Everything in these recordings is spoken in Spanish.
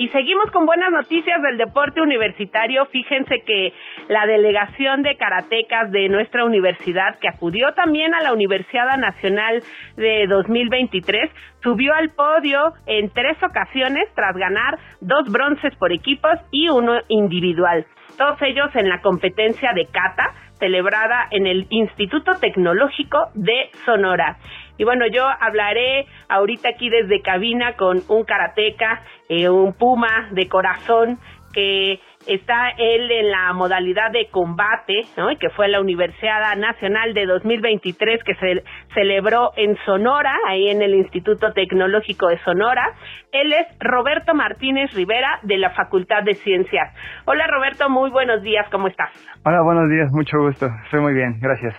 Y seguimos con buenas noticias del deporte universitario. Fíjense que la delegación de karatecas de nuestra universidad, que acudió también a la Universidad Nacional de 2023, subió al podio en tres ocasiones tras ganar dos bronces por equipos y uno individual. Todos ellos en la competencia de kata celebrada en el Instituto Tecnológico de Sonora. Y bueno, yo hablaré ahorita aquí desde cabina con un karateca, eh, un puma de corazón que está él en la modalidad de combate, ¿no? Que fue la Universidad Nacional de 2023 que se celebró en Sonora, ahí en el Instituto Tecnológico de Sonora. Él es Roberto Martínez Rivera de la Facultad de Ciencias. Hola Roberto, muy buenos días, ¿cómo estás? Hola, buenos días, mucho gusto. Estoy muy bien, gracias.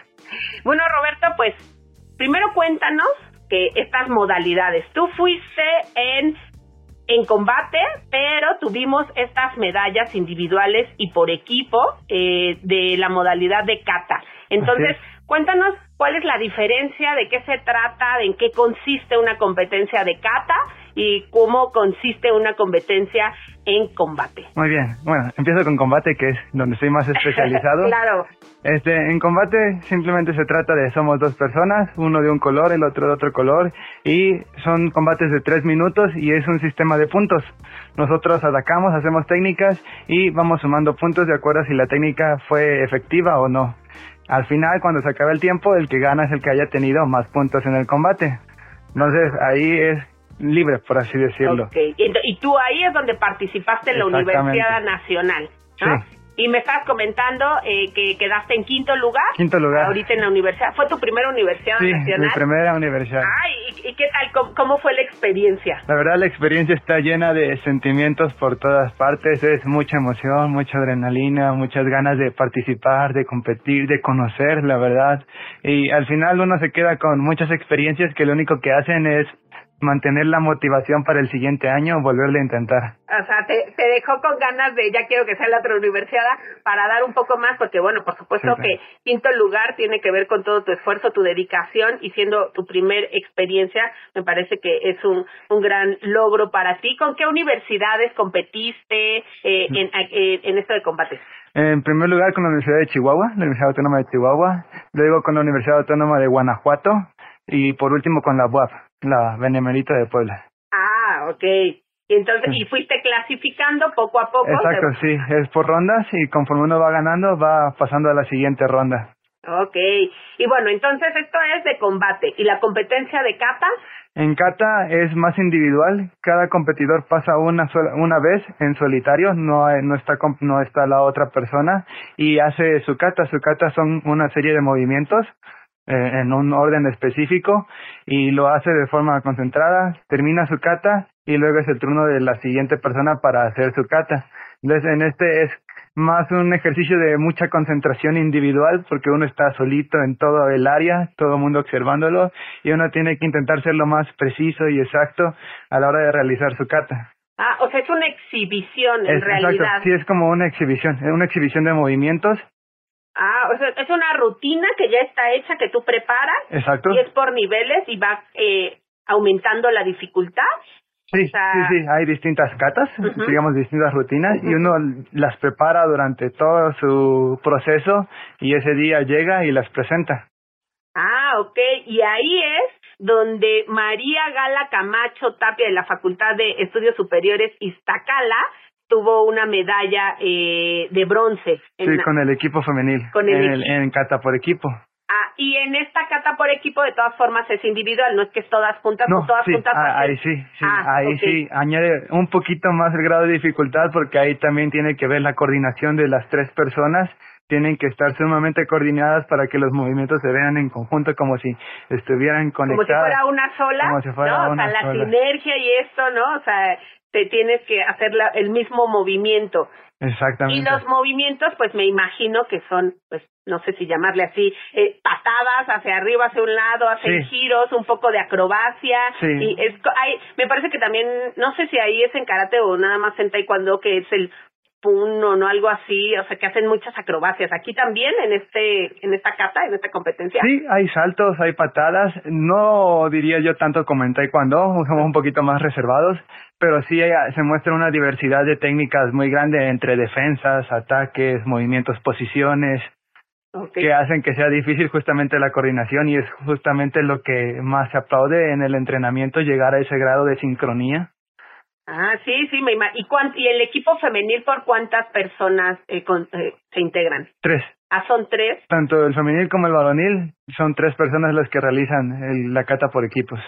Bueno, Roberto, pues primero cuéntanos que estas modalidades. Tú fuiste en en combate, pero tuvimos estas medallas individuales y por equipo eh, de la modalidad de kata. Entonces, cuéntanos cuál es la diferencia, de qué se trata, en qué consiste una competencia de kata y cómo consiste una competencia en combate. Muy bien, bueno, empiezo con combate, que es donde estoy más especializado. claro. Este, en combate simplemente se trata de somos dos personas, uno de un color, el otro de otro color, y son combates de tres minutos y es un sistema de puntos. Nosotros atacamos, hacemos técnicas y vamos sumando puntos de acuerdo a si la técnica fue efectiva o no. Al final, cuando se acaba el tiempo, el que gana es el que haya tenido más puntos en el combate. Entonces, ahí es libre, por así decirlo. Okay. Y, tú ahí es donde participaste en la Universidad Nacional. Sí. Y me estabas comentando eh, que quedaste en quinto lugar. Quinto lugar. Ahorita en la universidad. ¿Fue tu primera universidad sí, nacional? mi primera universidad. Ay, ¿y, qué tal? ¿Cómo, fue la experiencia? La verdad, la experiencia está llena de sentimientos por todas partes. Es mucha emoción, mucha adrenalina, muchas ganas de participar, de competir, de conocer, la verdad. Y al final uno se queda con muchas experiencias que lo único que hacen es mantener la motivación para el siguiente año, volverle a intentar. O sea, te, te dejó con ganas de ya quiero que sea la otra universidad para dar un poco más, porque bueno, por supuesto que quinto lugar tiene que ver con todo tu esfuerzo, tu dedicación y siendo tu primer experiencia, me parece que es un, un gran logro para ti. ¿Con qué universidades competiste eh, en, eh, en esto de combates? En primer lugar con la Universidad de Chihuahua, la Universidad Autónoma de Chihuahua, luego con la Universidad Autónoma de Guanajuato y por último con la UAP la Benemerita de Puebla. Ah, ok. Y entonces, y fuiste clasificando poco a poco. Exacto, sí, es por rondas y conforme uno va ganando va pasando a la siguiente ronda. Ok, y bueno, entonces esto es de combate. ¿Y la competencia de kata? En kata es más individual, cada competidor pasa una sola, una vez en solitario, no, no, está, no está la otra persona y hace su kata. Su kata son una serie de movimientos eh, en un orden específico y lo hace de forma concentrada, termina su kata y luego es el turno de la siguiente persona para hacer su kata. Entonces en este es más un ejercicio de mucha concentración individual porque uno está solito en todo el área, todo el mundo observándolo y uno tiene que intentar ser lo más preciso y exacto a la hora de realizar su kata. Ah, o sea, es una exhibición en realidad. Exacto, sí, es como una exhibición, es una exhibición de movimientos Ah, o sea, es una rutina que ya está hecha, que tú preparas. Exacto. Y es por niveles y va eh, aumentando la dificultad. Sí, sí, sí, hay distintas catas, digamos distintas rutinas, y uno las prepara durante todo su proceso y ese día llega y las presenta. Ah, ok, y ahí es donde María Gala Camacho Tapia de la Facultad de Estudios Superiores Iztacala tuvo una medalla eh, de bronce. sí, con el equipo femenil. Con el en, en cata por equipo. Ah, y en esta cata por equipo de todas formas es individual, no es que es todas juntas no, todas juntas. Ah, ahí sí, sí, ah, ahí sí añade un poquito más el grado de dificultad porque ahí también tiene que ver la coordinación de las tres personas tienen que estar sumamente coordinadas para que los movimientos se vean en conjunto como si estuvieran conectados. Como si fuera una sola, como si fuera ¿no? Una o sea, la sinergia y esto, ¿no? O sea, te tienes que hacer la, el mismo movimiento. Exactamente. Y los movimientos, pues me imagino que son, pues no sé si llamarle así, eh, patadas hacia arriba, hacia un lado, hacen giros, un poco de acrobacia. Sí. Y es, hay, me parece que también, no sé si ahí es en karate o nada más en taekwondo, que es el uno, ¿no? Algo así, o sea, que hacen muchas acrobacias. Aquí también, en este, en esta cata, en esta competencia. Sí, hay saltos, hay patadas. No diría yo tanto como en taekwondo, somos un poquito más reservados, pero sí se muestra una diversidad de técnicas muy grande entre defensas, ataques, movimientos, posiciones. que hacen que sea difícil justamente la coordinación y es justamente lo que más se aplaude en el entrenamiento, llegar a ese grado de sincronía. Ah, sí, sí, me ¿Y, ¿Y el equipo femenil por cuántas personas eh, eh, se integran? Tres. Ah, son tres. Tanto el femenil como el varonil son tres personas las que realizan la cata por equipos.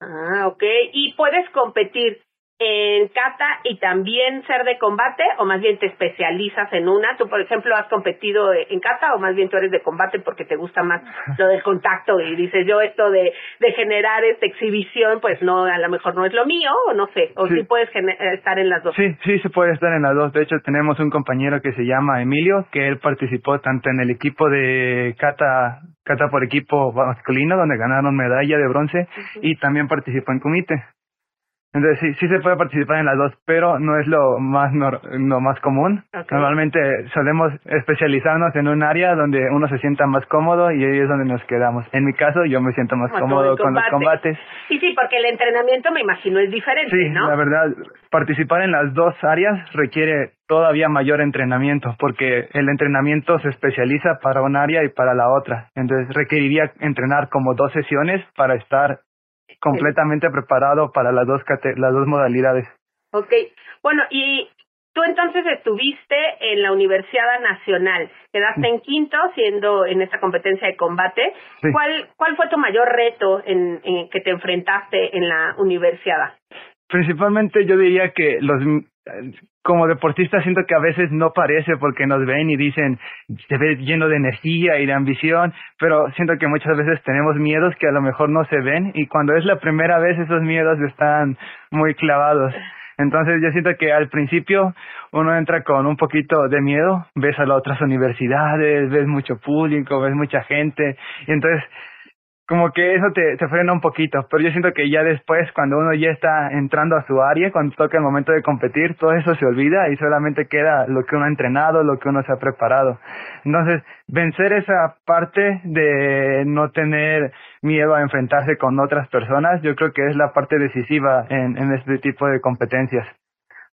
Ah, ok. ¿Y puedes competir en kata y también ser de combate o más bien te especializas en una? Tú, por ejemplo, has competido en kata o más bien tú eres de combate porque te gusta más lo del contacto y dices yo esto de, de generar esta exhibición, pues no, a lo mejor no es lo mío o no sé, o sí, puedes estar en las dos. Sí, sí se puede estar en las dos. De hecho, tenemos un compañero que se llama Emilio, que él participó tanto en el equipo de kata kata por equipo masculino, donde ganaron medalla de bronce, y también participó en comité. Entonces sí, sí se puede participar en las dos, pero no es lo más lo más común. Normalmente solemos especializarnos en un área donde uno se sienta más cómodo y ahí es donde nos quedamos. En mi caso yo me siento más cómodo con los combates. Sí, sí, porque el entrenamiento me imagino es diferente, sí, ¿no? la verdad, participar en las dos áreas requiere todavía mayor entrenamiento porque el entrenamiento se especializa para un área y para la otra. Entonces requeriría entrenar como dos sesiones para estar completamente preparado para las dos, las dos modalidades. Ok, bueno, y tú entonces estuviste en la Universidad Nacional, quedaste en quinto siendo en esta competencia de combate. ¿Cuál, ¿Cuál fue tu mayor reto en, en que te enfrentaste en la universidad? Principalmente yo diría que los como deportista siento que a veces no parece porque nos ven y dicen se ve lleno de energía y de ambición, pero siento que muchas veces tenemos miedos que a lo mejor no se ven y cuando es la primera vez esos miedos están muy clavados. Entonces yo siento que al principio uno entra con un poquito de miedo, ves a las otras universidades, ves mucho público, ves mucha gente y entonces como que eso te, te frena un poquito, pero yo siento que ya después, cuando uno ya está entrando a su área, cuando toca el momento de competir, todo eso se olvida y solamente queda lo que uno ha entrenado, lo que uno se ha preparado. Entonces, vencer esa parte de no tener miedo a enfrentarse con otras personas, yo creo que es la parte decisiva en, en este tipo de competencias.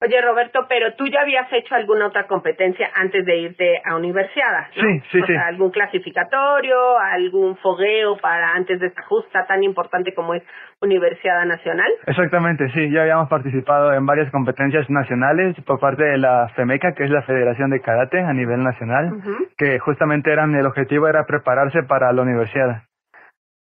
Oye, Roberto, pero tú ya habías hecho alguna otra competencia antes de irte a universidad, ¿no? Sí, sí, o sí. Algún clasificatorio, algún fogueo para antes de esta justa tan importante como es Universidad Nacional. Exactamente, sí, ya habíamos participado en varias competencias nacionales por parte de la FEMECA, que es la Federación de Karate a nivel nacional, que justamente eran el objetivo era prepararse para la universidad.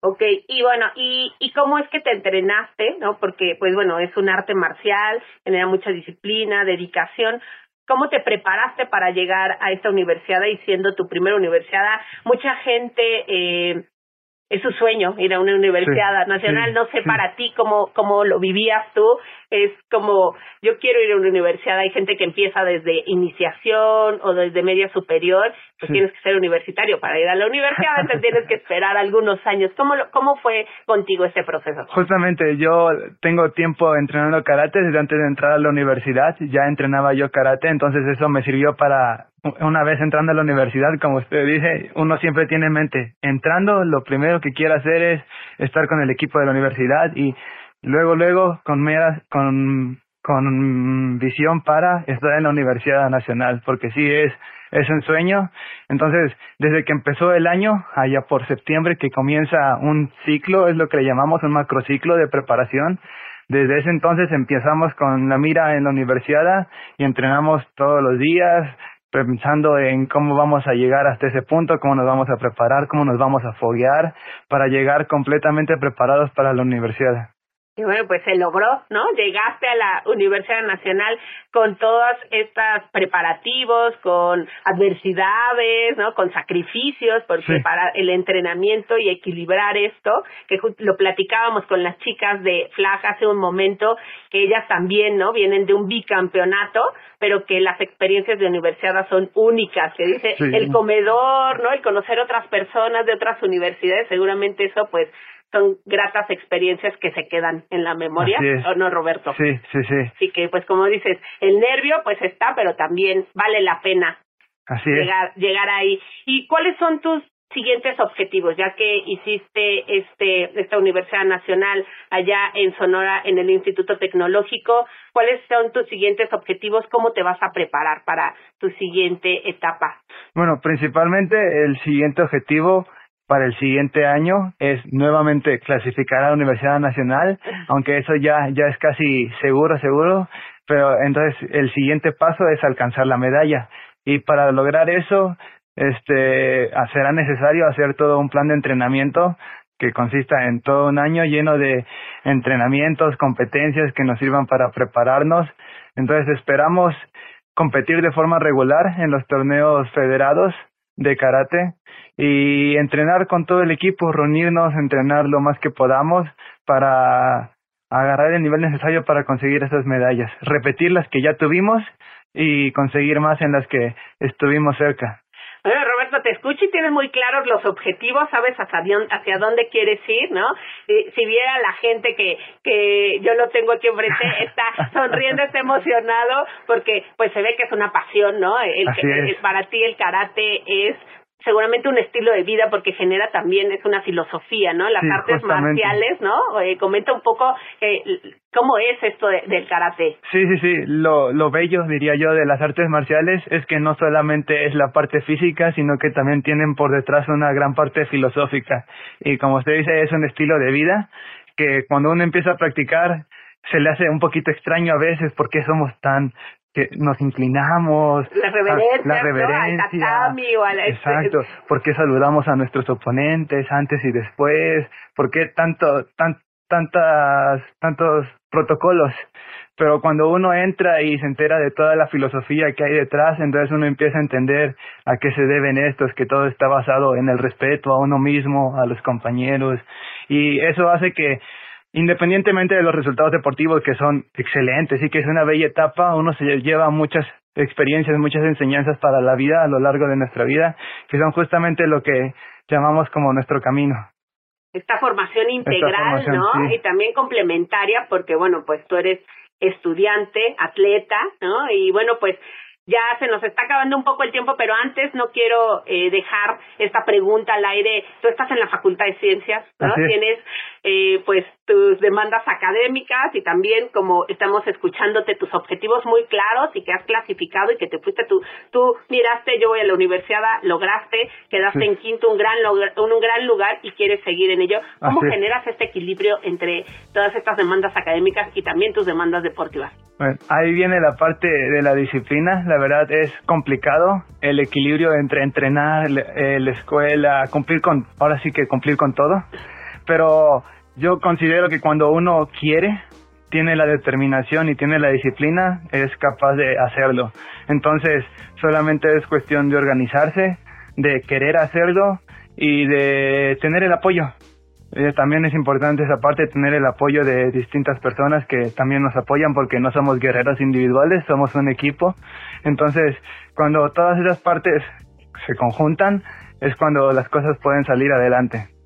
Ok, y bueno, ¿y, ¿y cómo es que te entrenaste? ¿No? Porque, pues bueno, es un arte marcial, genera mucha disciplina, dedicación. ¿Cómo te preparaste para llegar a esta universidad y siendo tu primera universidad? Mucha gente eh, es su sueño ir a una universidad nacional. no sé para ti cómo, cómo lo vivías tú. Es como, yo quiero ir a una universidad. Hay gente que empieza desde iniciación o desde media superior. Pues tienes que ser universitario para ir a la universidad. Entonces tienes que esperar algunos años. ¿Cómo, ¿Cómo fue contigo ese proceso? Justamente yo tengo tiempo entrenando karate desde antes de entrar a la universidad. Ya entrenaba yo karate. Entonces eso me sirvió para una vez entrando a la universidad, como usted dice, uno siempre tiene en mente, entrando, lo primero que quiere hacer es estar con el equipo de la universidad y luego, luego, con, mera, con, con visión para estar en la Universidad Nacional, porque sí es, es un sueño. Entonces, desde que empezó el año, allá por septiembre, que comienza un ciclo, es lo que le llamamos un macrociclo de preparación, desde ese entonces empezamos con la mira en la universidad y entrenamos todos los días, pensando en cómo vamos a llegar hasta ese punto, cómo nos vamos a preparar, cómo nos vamos a foguear para llegar completamente preparados para la universidad. Y bueno, pues se logró, ¿no? Llegaste a la Universidad Nacional con todos estos preparativos, con adversidades, ¿no? Con sacrificios, porque para el entrenamiento y equilibrar esto, que lo platicábamos con las chicas de FLAG hace un momento, que ellas también, ¿no? Vienen de un bicampeonato, pero que las experiencias de universidad son únicas, que dice el comedor, ¿no? El conocer otras personas de otras universidades, seguramente eso pues son gratas experiencias que se quedan en la memoria, ¿o no, Roberto? Sí, sí, sí. Y que, pues, como dices, el nervio, pues está, pero también vale la pena llegar, llegar ahí. ¿Y cuáles son tus siguientes objetivos, ya que hiciste este esta Universidad Nacional allá en Sonora en el Instituto Tecnológico, ¿cuáles son tus siguientes objetivos? ¿Cómo te vas a preparar para tu siguiente etapa? Bueno, principalmente el siguiente objetivo para el siguiente año es nuevamente clasificar a la Universidad Nacional, aunque eso ya ya es casi seguro, seguro, pero entonces el siguiente paso es alcanzar la medalla y para lograr eso este será necesario hacer todo un plan de entrenamiento que consista en todo un año lleno de entrenamientos, competencias que nos sirvan para prepararnos. Entonces esperamos competir de forma regular en los torneos federados de karate y entrenar con todo el equipo, reunirnos, entrenar lo más que podamos para agarrar el nivel necesario para conseguir esas medallas, repetir las que ya tuvimos y conseguir más en las que estuvimos cerca. Roberto, te escucho y tienes muy claros los objetivos, sabes hacia, dónde quieres ir, ¿no? si viera la gente que, que yo lo tengo aquí enfrente, está sonriendo, está emocionado, porque pues se ve que es una pasión, ¿no? El, que, Para ti el karate es seguramente un estilo de vida porque genera también es una filosofía, ¿no? Las artes marciales, ¿no? Eh, comenta un poco eh, cómo es esto del karate. Sí, sí, sí. Lo, lo bello, diría yo, de las artes marciales es que no solamente es la parte física, sino que también tienen por detrás una gran parte filosófica. Y como usted dice, es un estilo de vida que cuando uno empieza a practicar se le hace un poquito extraño a veces porque somos tan que nos inclinamos, la reverencia, la reverencia este. Exacto, por qué saludamos a nuestros oponentes antes y después, por qué tanto, tan, tantas, tantos protocolos, pero cuando uno entra y se entera de toda la filosofía que hay detrás, entonces uno empieza a entender a qué se deben estos, que todo está basado en el respeto a uno mismo, a los compañeros, y eso hace que independientemente de los resultados deportivos que son excelentes y que es una bella etapa, uno se lleva muchas experiencias, muchas enseñanzas para la vida a lo largo de nuestra vida, que son justamente lo que llamamos como nuestro camino. Esta formación integral, ¿no? Y también complementaria, porque bueno, pues tú eres estudiante, atleta, ¿no? Y bueno, pues ya se nos está acabando un poco el tiempo, pero antes no quiero eh, dejar esta pregunta al aire. Tú estás en la Facultad de Ciencias, ¿no? Tienes eh, pues tus demandas académicas y también como estamos escuchándote tus objetivos muy claros y que has clasificado y que te fuiste tú tú miraste yo voy a la universidad lograste quedaste en quinto un gran un, gran lugar y quieres seguir en ello. Cómo generas este equilibrio entre todas estas demandas académicas y también tus demandas deportivas bueno, ahí viene la parte de la disciplina. La verdad es complicado el equilibrio entre entrenar eh, la escuela cumplir con ahora sí que cumplir con todo. Pero yo considero que cuando uno quiere, tiene la determinación y tiene la disciplina, es capaz de hacerlo. Entonces, solamente es cuestión de organizarse, de querer hacerlo y de tener el apoyo. Eh, también es importante esa parte, tener el apoyo de distintas personas que también nos apoyan porque no somos guerreros individuales, somos un equipo. Entonces, cuando todas esas partes se conjuntan, es cuando las cosas pueden salir adelante.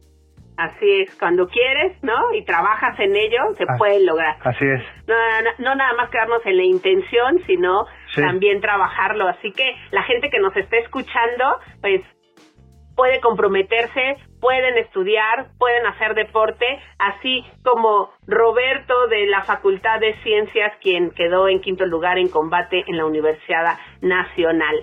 Así es, cuando quieres, ¿no? Y trabajas en ello, se ah, puede lograr. Así es. No, no, nada más quedarnos en la intención, sino también trabajarlo. Así que la gente que nos está escuchando, pues puede comprometerse, pueden estudiar, pueden hacer deporte, así como Roberto de la Facultad de Ciencias, quien quedó en quinto lugar en combate en la Universidad Nacional.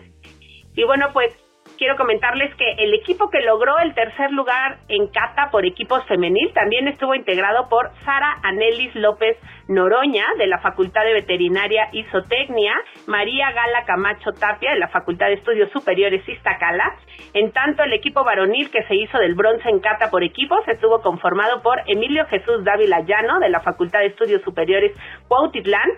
Y bueno, pues quiero comentarles que el equipo que logró el tercer lugar en Cata por equipos femenil también estuvo integrado por Sara Anelis López Noroña de la Facultad de Veterinaria y Zootecnia, María Gala Camacho Tapia de la Facultad de Estudios Superiores Iztacala. En tanto, el equipo varonil que se hizo del bronce en Cata por equipos estuvo conformado por Emilio Jesús Dávila Llano de la Facultad de Estudios Superiores Cuautitlán,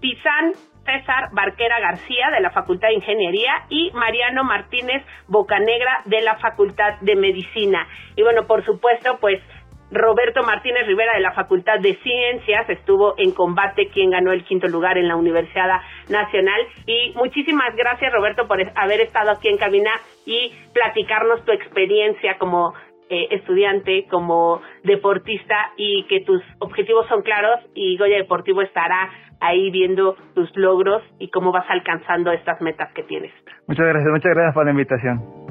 Tizán César Barquera García de la Facultad de Ingeniería y Mariano Martínez Bocanegra de la Facultad de Medicina. Y bueno, por supuesto, pues Roberto Martínez Rivera de la Facultad de Ciencias estuvo en combate quien ganó el quinto lugar en la Universidad Nacional y muchísimas gracias Roberto por haber estado aquí en cabina y platicarnos tu experiencia como eh, estudiante, como deportista y que tus objetivos son claros y Goya Deportivo estará ahí viendo tus logros y cómo vas alcanzando estas metas que tienes. Muchas gracias, muchas gracias por la invitación.